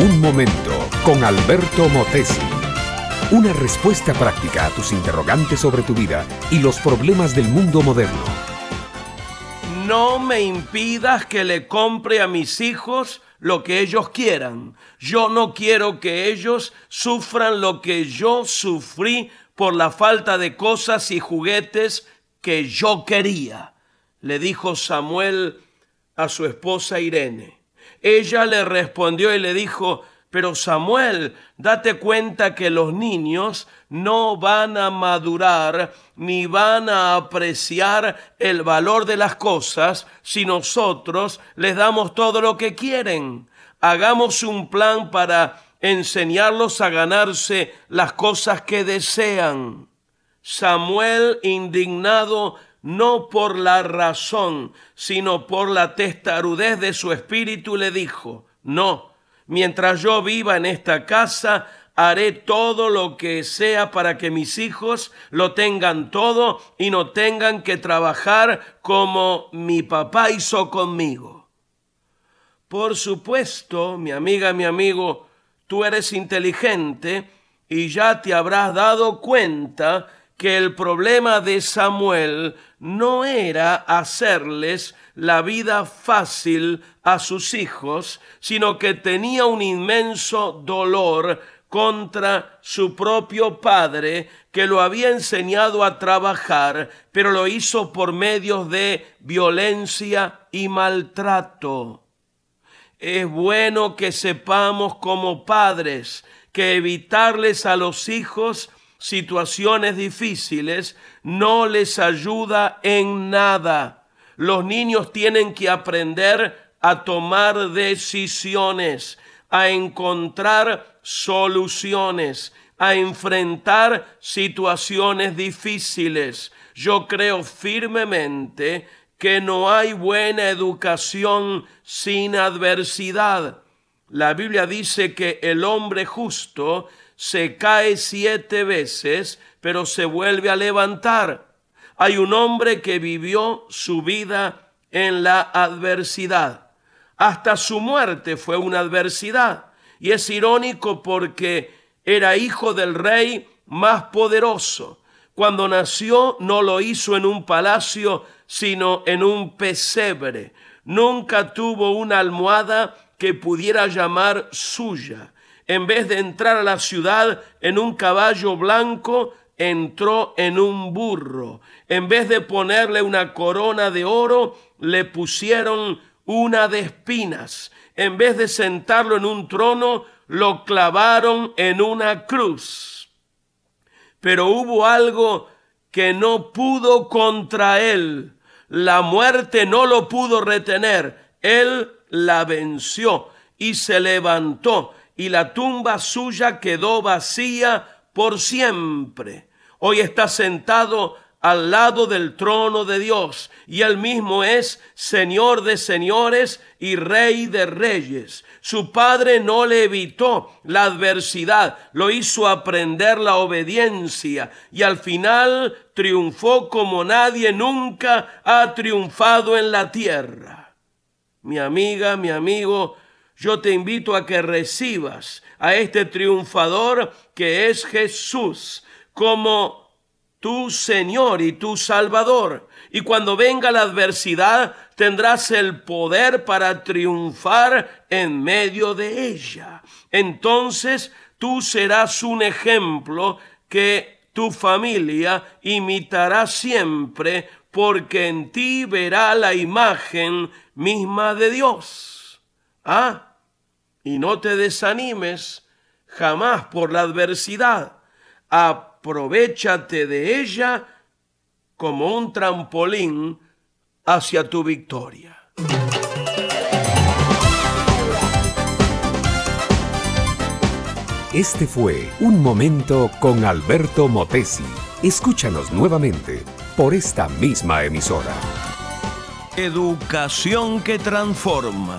Un momento con Alberto Motesi. Una respuesta práctica a tus interrogantes sobre tu vida y los problemas del mundo moderno. No me impidas que le compre a mis hijos lo que ellos quieran. Yo no quiero que ellos sufran lo que yo sufrí por la falta de cosas y juguetes que yo quería, le dijo Samuel a su esposa Irene. Ella le respondió y le dijo, pero Samuel, date cuenta que los niños no van a madurar ni van a apreciar el valor de las cosas si nosotros les damos todo lo que quieren. Hagamos un plan para enseñarlos a ganarse las cosas que desean. Samuel, indignado no por la razón, sino por la testarudez de su espíritu, le dijo, no, mientras yo viva en esta casa, haré todo lo que sea para que mis hijos lo tengan todo y no tengan que trabajar como mi papá hizo conmigo. Por supuesto, mi amiga, mi amigo, tú eres inteligente y ya te habrás dado cuenta que el problema de Samuel no era hacerles la vida fácil a sus hijos, sino que tenía un inmenso dolor contra su propio padre, que lo había enseñado a trabajar, pero lo hizo por medios de violencia y maltrato. Es bueno que sepamos como padres que evitarles a los hijos situaciones difíciles no les ayuda en nada. Los niños tienen que aprender a tomar decisiones, a encontrar soluciones, a enfrentar situaciones difíciles. Yo creo firmemente que no hay buena educación sin adversidad. La Biblia dice que el hombre justo se cae siete veces, pero se vuelve a levantar. Hay un hombre que vivió su vida en la adversidad. Hasta su muerte fue una adversidad. Y es irónico porque era hijo del rey más poderoso. Cuando nació no lo hizo en un palacio, sino en un pesebre. Nunca tuvo una almohada que pudiera llamar suya en vez de entrar a la ciudad en un caballo blanco, entró en un burro. En vez de ponerle una corona de oro, le pusieron una de espinas. En vez de sentarlo en un trono, lo clavaron en una cruz. Pero hubo algo que no pudo contra él. La muerte no lo pudo retener. Él la venció y se levantó y la tumba suya quedó vacía por siempre. Hoy está sentado al lado del trono de Dios y él mismo es Señor de señores y Rey de reyes. Su padre no le evitó la adversidad, lo hizo aprender la obediencia y al final triunfó como nadie nunca ha triunfado en la tierra. Mi amiga, mi amigo, yo te invito a que recibas a este triunfador que es Jesús como tu Señor y tu Salvador. Y cuando venga la adversidad, tendrás el poder para triunfar en medio de ella. Entonces tú serás un ejemplo que tu familia imitará siempre, porque en ti verá la imagen misma de Dios. Ah, y no te desanimes jamás por la adversidad. Aprovechate de ella como un trampolín hacia tu victoria. Este fue Un Momento con Alberto Motesi. Escúchanos nuevamente por esta misma emisora. Educación que transforma